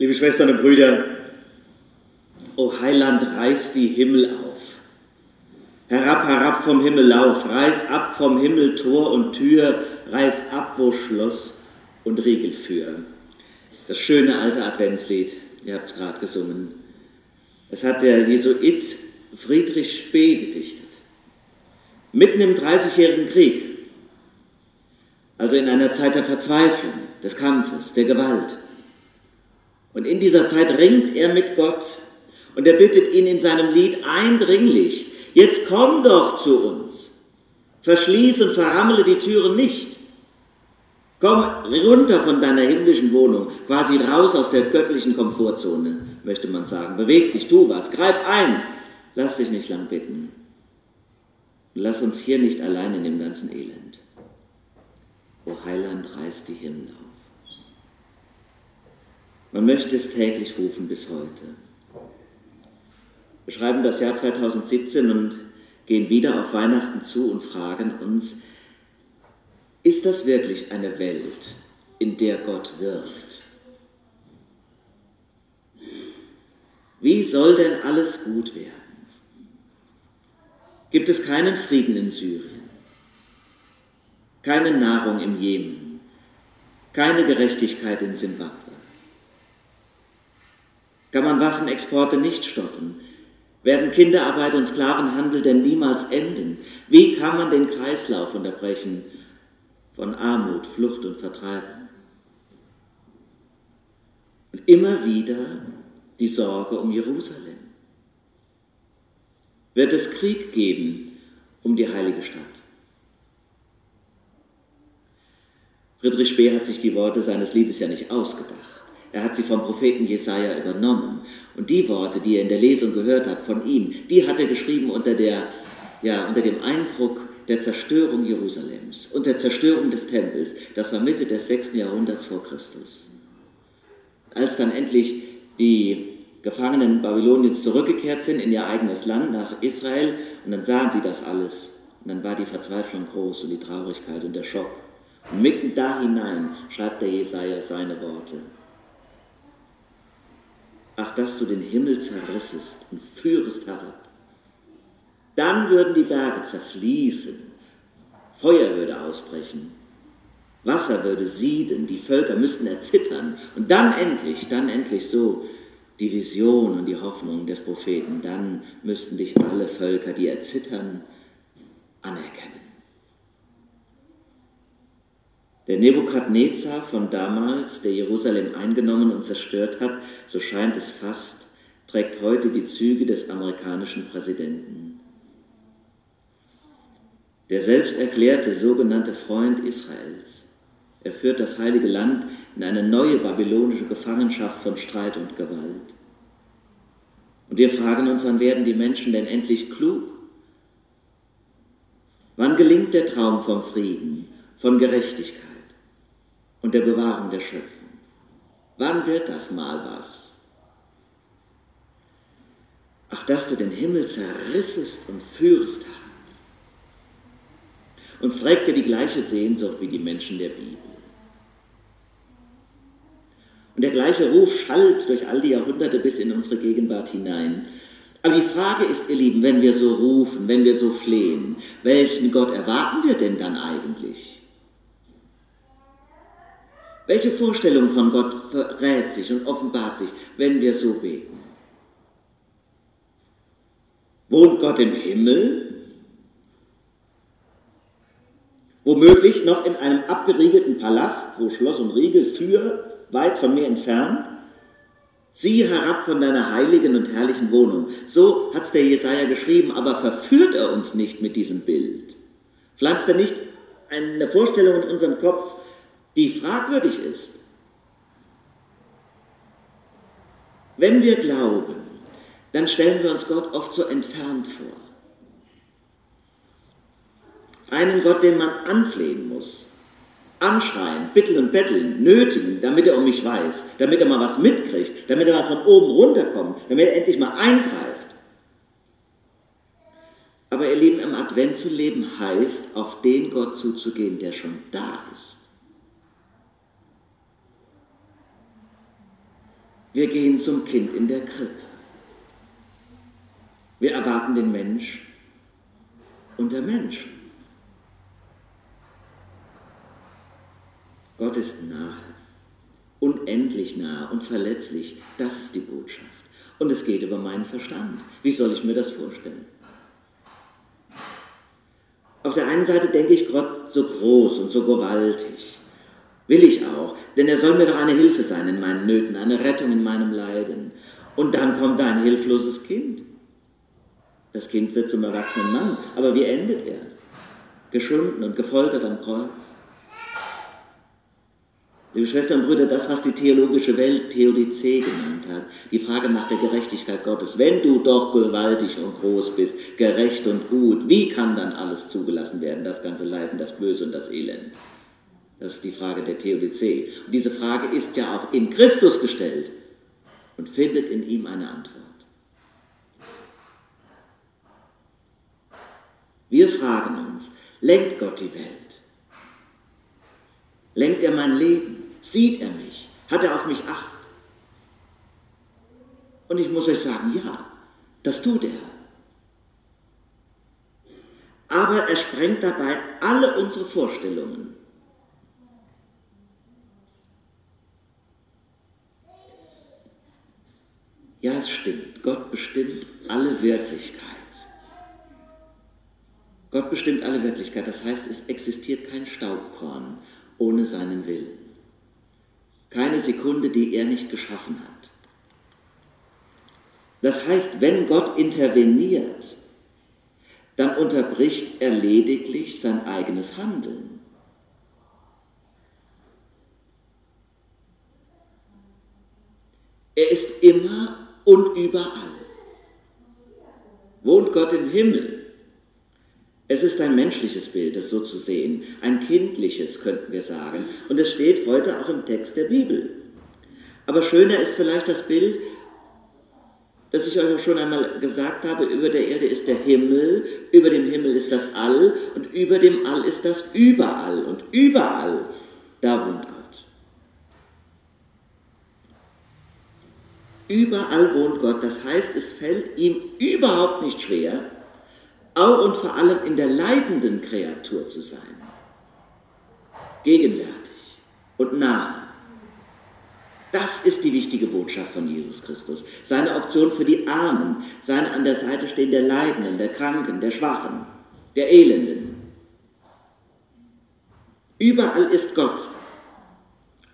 Liebe Schwestern und Brüder, O Heiland, reiß die Himmel auf. Herab, herab vom Himmel lauf, reiß ab vom Himmel Tor und Tür, reiß ab, wo Schloss und Riegel führen. Das schöne alte Adventslied, ihr habt es gerade gesungen. Es hat der Jesuit Friedrich Spee gedichtet. Mitten im Dreißigjährigen Krieg, also in einer Zeit der Verzweiflung, des Kampfes, der Gewalt. Und in dieser Zeit ringt er mit Gott und er bittet ihn in seinem Lied eindringlich, jetzt komm doch zu uns, verschließ und verrammle die Türen nicht. Komm runter von deiner himmlischen Wohnung, quasi raus aus der göttlichen Komfortzone, möchte man sagen. Beweg dich, tu was, greif ein, lass dich nicht lang bitten. Lass uns hier nicht allein in dem ganzen Elend. O Heiland, reiß die Himmel auf. Man möchte es täglich rufen bis heute. Wir schreiben das Jahr 2017 und gehen wieder auf Weihnachten zu und fragen uns, ist das wirklich eine Welt, in der Gott wirkt? Wie soll denn alles gut werden? Gibt es keinen Frieden in Syrien, keine Nahrung im Jemen, keine Gerechtigkeit in Simbabwe? Kann man Waffenexporte nicht stoppen? Werden Kinderarbeit und Sklavenhandel denn niemals enden? Wie kann man den Kreislauf unterbrechen von Armut, Flucht und Vertreibung? Und immer wieder die Sorge um Jerusalem. Wird es Krieg geben um die heilige Stadt? Friedrich Speer hat sich die Worte seines Liedes ja nicht ausgedacht. Er hat sie vom Propheten Jesaja übernommen. Und die Worte, die er in der Lesung gehört hat von ihm, die hat er geschrieben unter, der, ja, unter dem Eindruck der Zerstörung Jerusalems und der Zerstörung des Tempels. Das war Mitte des 6. Jahrhunderts vor Christus. Als dann endlich die Gefangenen Babyloniens zurückgekehrt sind in ihr eigenes Land, nach Israel, und dann sahen sie das alles. Und dann war die Verzweiflung groß und die Traurigkeit und der Schock. Und mitten da hinein schreibt der Jesaja seine Worte. Ach, dass du den Himmel zerrissest und führest herab. Dann würden die Berge zerfließen, Feuer würde ausbrechen, Wasser würde sieden, die Völker müssten erzittern. Und dann endlich, dann endlich so die Vision und die Hoffnung des Propheten, dann müssten dich alle Völker, die erzittern, anerkennen. Der Nebukadnezar von damals, der Jerusalem eingenommen und zerstört hat, so scheint es fast, trägt heute die Züge des amerikanischen Präsidenten. Der selbst erklärte sogenannte Freund Israels. Er führt das heilige Land in eine neue babylonische Gefangenschaft von Streit und Gewalt. Und wir fragen uns, wann werden die Menschen denn endlich klug? Wann gelingt der Traum vom Frieden, von Gerechtigkeit? Und der Bewahrung der Schöpfung. Wann wird das mal was? Ach, dass du den Himmel zerrissest und führst, Herr. Uns trägt er die gleiche Sehnsucht wie die Menschen der Bibel. Und der gleiche Ruf schallt durch all die Jahrhunderte bis in unsere Gegenwart hinein. Aber die Frage ist, ihr Lieben, wenn wir so rufen, wenn wir so flehen, welchen Gott erwarten wir denn dann eigentlich? Welche Vorstellung von Gott verrät sich und offenbart sich, wenn wir so beten? Wohnt Gott im Himmel? Womöglich noch in einem abgeriegelten Palast, wo Schloss und Riegel für, weit von mir entfernt? Sieh herab von deiner heiligen und herrlichen Wohnung. So hat es der Jesaja geschrieben, aber verführt er uns nicht mit diesem Bild? Pflanzt er nicht eine Vorstellung in unserem Kopf, die fragwürdig ist. Wenn wir glauben, dann stellen wir uns Gott oft so entfernt vor. Einen Gott, den man anflehen muss, anschreien, bitteln und betteln, nötigen, damit er um mich weiß, damit er mal was mitkriegt, damit er mal von oben runterkommt, damit er endlich mal eingreift. Aber ihr Leben im Advent zu leben heißt, auf den Gott zuzugehen, der schon da ist. Wir gehen zum Kind in der Krippe. Wir erwarten den Mensch unter Menschen. Gott ist nahe, unendlich nahe und verletzlich. Das ist die Botschaft. Und es geht über meinen Verstand. Wie soll ich mir das vorstellen? Auf der einen Seite denke ich Gott so groß und so gewaltig. Will ich auch, denn er soll mir doch eine Hilfe sein in meinen Nöten, eine Rettung in meinem Leiden. Und dann kommt ein hilfloses Kind. Das Kind wird zum erwachsenen Mann, aber wie endet er? Geschunden und gefoltert am Kreuz. Liebe Schwestern und Brüder, das, was die theologische Welt Theodizee genannt hat, die Frage nach der Gerechtigkeit Gottes, wenn du doch gewaltig und groß bist, gerecht und gut, wie kann dann alles zugelassen werden, das ganze Leiden, das Böse und das Elend? Das ist die Frage der Theodizee. Und diese Frage ist ja auch in Christus gestellt und findet in ihm eine Antwort. Wir fragen uns, lenkt Gott die Welt? Lenkt er mein Leben? Sieht er mich? Hat er auf mich Acht? Und ich muss euch sagen, ja, das tut er. Aber er sprengt dabei alle unsere Vorstellungen. Ja, es stimmt. Gott bestimmt alle Wirklichkeit. Gott bestimmt alle Wirklichkeit. Das heißt, es existiert kein Staubkorn ohne seinen Willen. Keine Sekunde, die er nicht geschaffen hat. Das heißt, wenn Gott interveniert, dann unterbricht er lediglich sein eigenes Handeln. Er ist immer und überall. Wohnt Gott im Himmel, es ist ein menschliches Bild, das so zu sehen, ein kindliches, könnten wir sagen. Und es steht heute auch im Text der Bibel. Aber schöner ist vielleicht das Bild, das ich euch auch schon einmal gesagt habe, über der Erde ist der Himmel, über dem Himmel ist das All und über dem All ist das Überall. Und überall, da wohnt Gott. Überall wohnt Gott, das heißt, es fällt ihm überhaupt nicht schwer, auch und vor allem in der leidenden Kreatur zu sein. Gegenwärtig und nah. Das ist die wichtige Botschaft von Jesus Christus. Seine Option für die Armen, seine an der Seite stehen der Leidenden, der Kranken, der Schwachen, der Elenden. Überall ist Gott.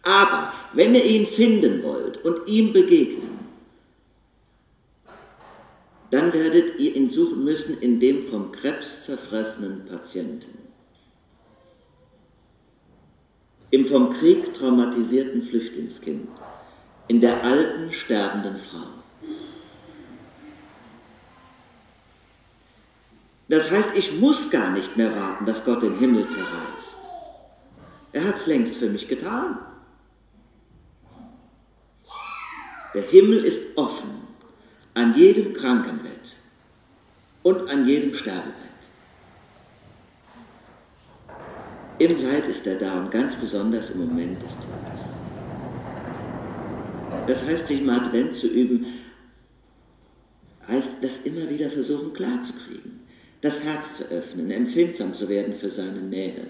Aber wenn ihr ihn finden wollt und ihm begegnen, dann werdet ihr ihn suchen müssen in dem vom Krebs zerfressenen Patienten, im vom Krieg traumatisierten Flüchtlingskind, in der alten sterbenden Frau. Das heißt, ich muss gar nicht mehr warten, dass Gott den Himmel zerreißt. Er hat es längst für mich getan. Der Himmel ist offen an jedem Krankenbett und an jedem Sterbebett. Im Leid ist er da und ganz besonders im Moment des Todes. Das heißt, sich im Advent zu üben, heißt das immer wieder versuchen klarzukriegen, das Herz zu öffnen, empfindsam zu werden für seine Nähe.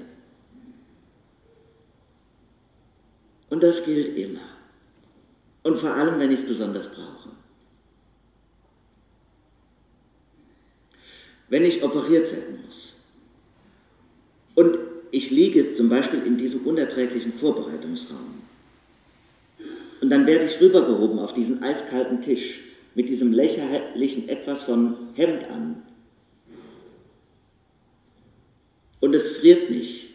Und das gilt immer. Und vor allem, wenn ich es besonders brauche. Wenn ich operiert werden muss. Und ich liege zum Beispiel in diesem unerträglichen Vorbereitungsraum. Und dann werde ich rübergehoben auf diesen eiskalten Tisch mit diesem lächerlichen etwas von Hemd an. Und es friert mich.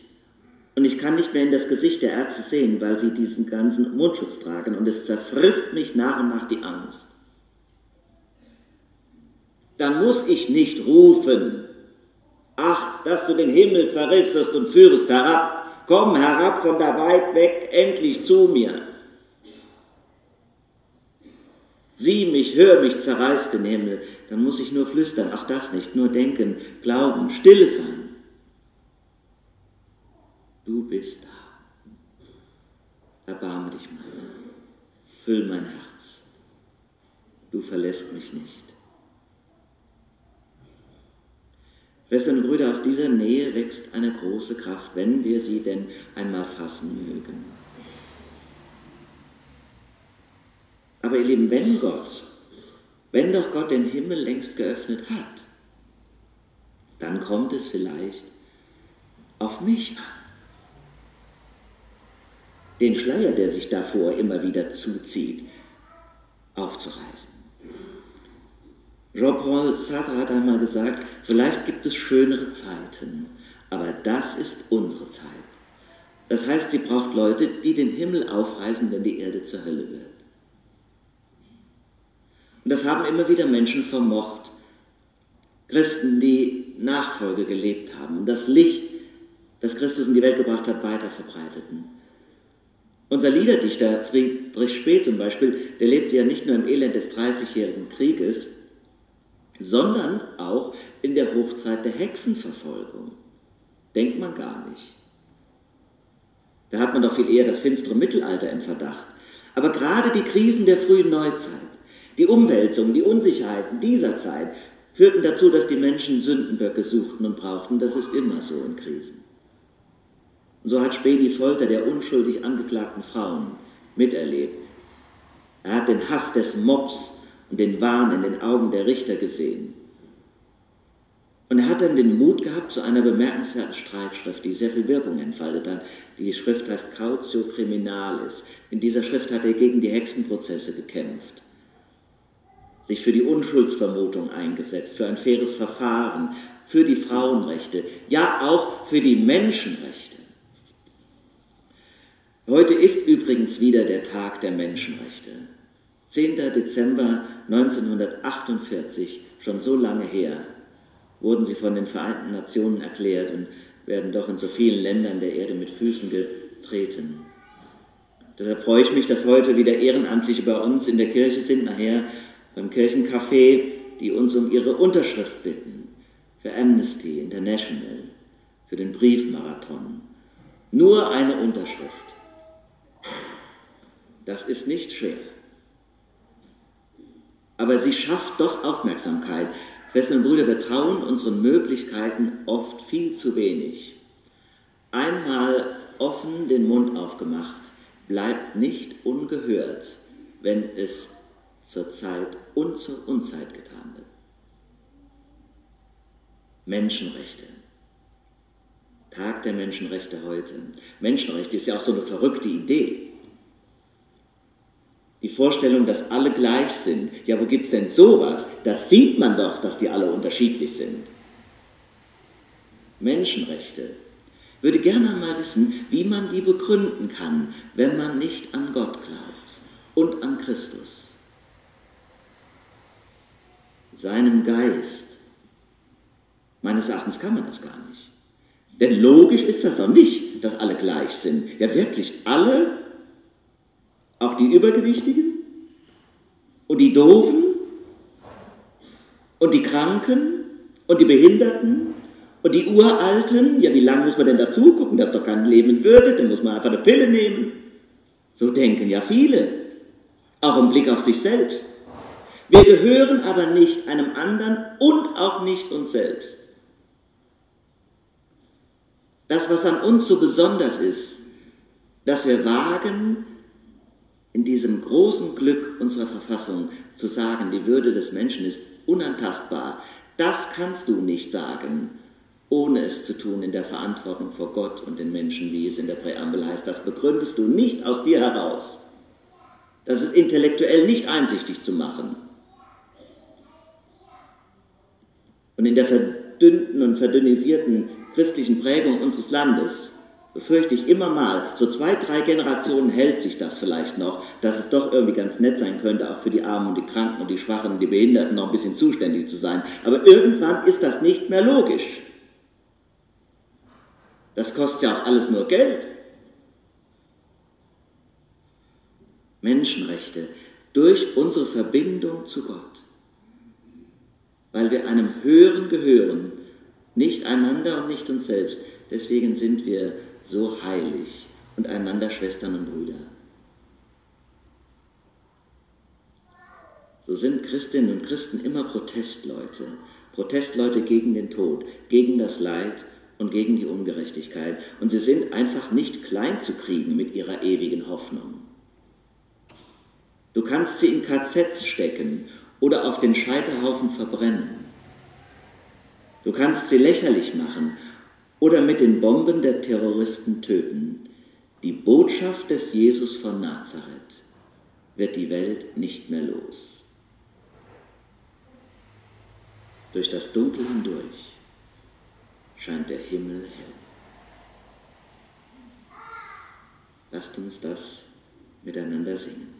Und ich kann nicht mehr in das Gesicht der Ärzte sehen, weil sie diesen ganzen Mundschutz tragen. Und es zerfrisst mich nach und nach die Angst dann muss ich nicht rufen, ach, dass du den Himmel zerrissest und führest herab, komm herab von da weit weg, endlich zu mir. Sieh mich, hör mich, zerreiß den Himmel, dann muss ich nur flüstern, ach das nicht, nur denken, glauben, stille sein. Du bist da. Erbarme dich meiner, füll mein Herz. du verlässt mich nicht. Schwestern und Brüder, aus dieser Nähe wächst eine große Kraft, wenn wir sie denn einmal fassen mögen. Aber ihr Lieben, wenn Gott, wenn doch Gott den Himmel längst geöffnet hat, dann kommt es vielleicht auf mich an. Den Schleier, der sich davor immer wieder zuzieht, aufzureißen. Jean-Paul Sartre hat einmal gesagt, vielleicht gibt es schönere Zeiten, aber das ist unsere Zeit. Das heißt, sie braucht Leute, die den Himmel aufreißen, wenn die Erde zur Hölle wird. Und das haben immer wieder Menschen vermocht. Christen, die Nachfolge gelebt haben und das Licht, das Christus in die Welt gebracht hat, weiter verbreiteten. Unser Liederdichter Friedrich Spee zum Beispiel, der lebte ja nicht nur im Elend des Dreißigjährigen Krieges, sondern auch in der Hochzeit der Hexenverfolgung. Denkt man gar nicht. Da hat man doch viel eher das finstere Mittelalter im Verdacht. Aber gerade die Krisen der frühen Neuzeit, die Umwälzungen, die Unsicherheiten dieser Zeit führten dazu, dass die Menschen Sündenböcke suchten und brauchten. Das ist immer so in Krisen. Und so hat Spee die Folter der unschuldig angeklagten Frauen miterlebt. Er hat den Hass des Mobs und den Wahn in den Augen der Richter gesehen. Und er hat dann den Mut gehabt zu einer bemerkenswerten Streitschrift, die sehr viel Wirkung entfaltet hat. Die Schrift heißt Cautio Criminalis. In dieser Schrift hat er gegen die Hexenprozesse gekämpft, sich für die Unschuldsvermutung eingesetzt, für ein faires Verfahren, für die Frauenrechte, ja auch für die Menschenrechte. Heute ist übrigens wieder der Tag der Menschenrechte. 10. Dezember 1948, schon so lange her, wurden sie von den Vereinten Nationen erklärt und werden doch in so vielen Ländern der Erde mit Füßen getreten. Deshalb freue ich mich, dass heute wieder Ehrenamtliche bei uns in der Kirche sind, nachher beim Kirchencafé, die uns um ihre Unterschrift bitten für Amnesty International, für den Briefmarathon. Nur eine Unterschrift. Das ist nicht schwer aber sie schafft doch Aufmerksamkeit. Schwestern und Brüder, wir trauen unseren Möglichkeiten oft viel zu wenig. Einmal offen den Mund aufgemacht, bleibt nicht ungehört, wenn es zur Zeit und zur Unzeit getan wird. Menschenrechte. Tag der Menschenrechte heute. Menschenrechte ist ja auch so eine verrückte Idee. Die Vorstellung, dass alle gleich sind. Ja, wo gibt es denn sowas? Das sieht man doch, dass die alle unterschiedlich sind. Menschenrechte. Würde gerne mal wissen, wie man die begründen kann, wenn man nicht an Gott glaubt und an Christus. Seinem Geist. Meines Erachtens kann man das gar nicht. Denn logisch ist das doch nicht, dass alle gleich sind. Ja, wirklich alle auch die Übergewichtigen und die Doofen und die Kranken und die Behinderten und die Uralten. Ja, wie lange muss man denn dazu gucken, dass doch kein Leben würde? Dann muss man einfach eine Pille nehmen. So denken ja viele, auch im Blick auf sich selbst. Wir gehören aber nicht einem anderen und auch nicht uns selbst. Das, was an uns so besonders ist, dass wir wagen, in diesem großen Glück unserer Verfassung zu sagen, die Würde des Menschen ist unantastbar, das kannst du nicht sagen, ohne es zu tun in der Verantwortung vor Gott und den Menschen, wie es in der Präambel heißt. Das begründest du nicht aus dir heraus. Das ist intellektuell nicht einsichtig zu machen. Und in der verdünnten und verdünnisierten christlichen Prägung unseres Landes befürchte ich immer mal, so zwei, drei Generationen hält sich das vielleicht noch, dass es doch irgendwie ganz nett sein könnte, auch für die Armen und die Kranken und die Schwachen und die Behinderten noch ein bisschen zuständig zu sein. Aber irgendwann ist das nicht mehr logisch. Das kostet ja auch alles nur Geld. Menschenrechte durch unsere Verbindung zu Gott, weil wir einem Höheren gehören, nicht einander und nicht uns selbst. Deswegen sind wir so heilig und einander Schwestern und Brüder. so sind Christinnen und Christen immer Protestleute. Protestleute gegen den Tod, gegen das Leid und gegen die Ungerechtigkeit. Und sie sind einfach nicht klein zu kriegen mit ihrer ewigen Hoffnung. Du kannst sie in KZs stecken oder auf den Scheiterhaufen verbrennen. Du kannst sie lächerlich machen oder mit den Bomben der Terroristen töten. Die Botschaft des Jesus von Nazareth wird die Welt nicht mehr los. Durch das Dunkel hindurch scheint der Himmel hell. Lasst uns das miteinander singen.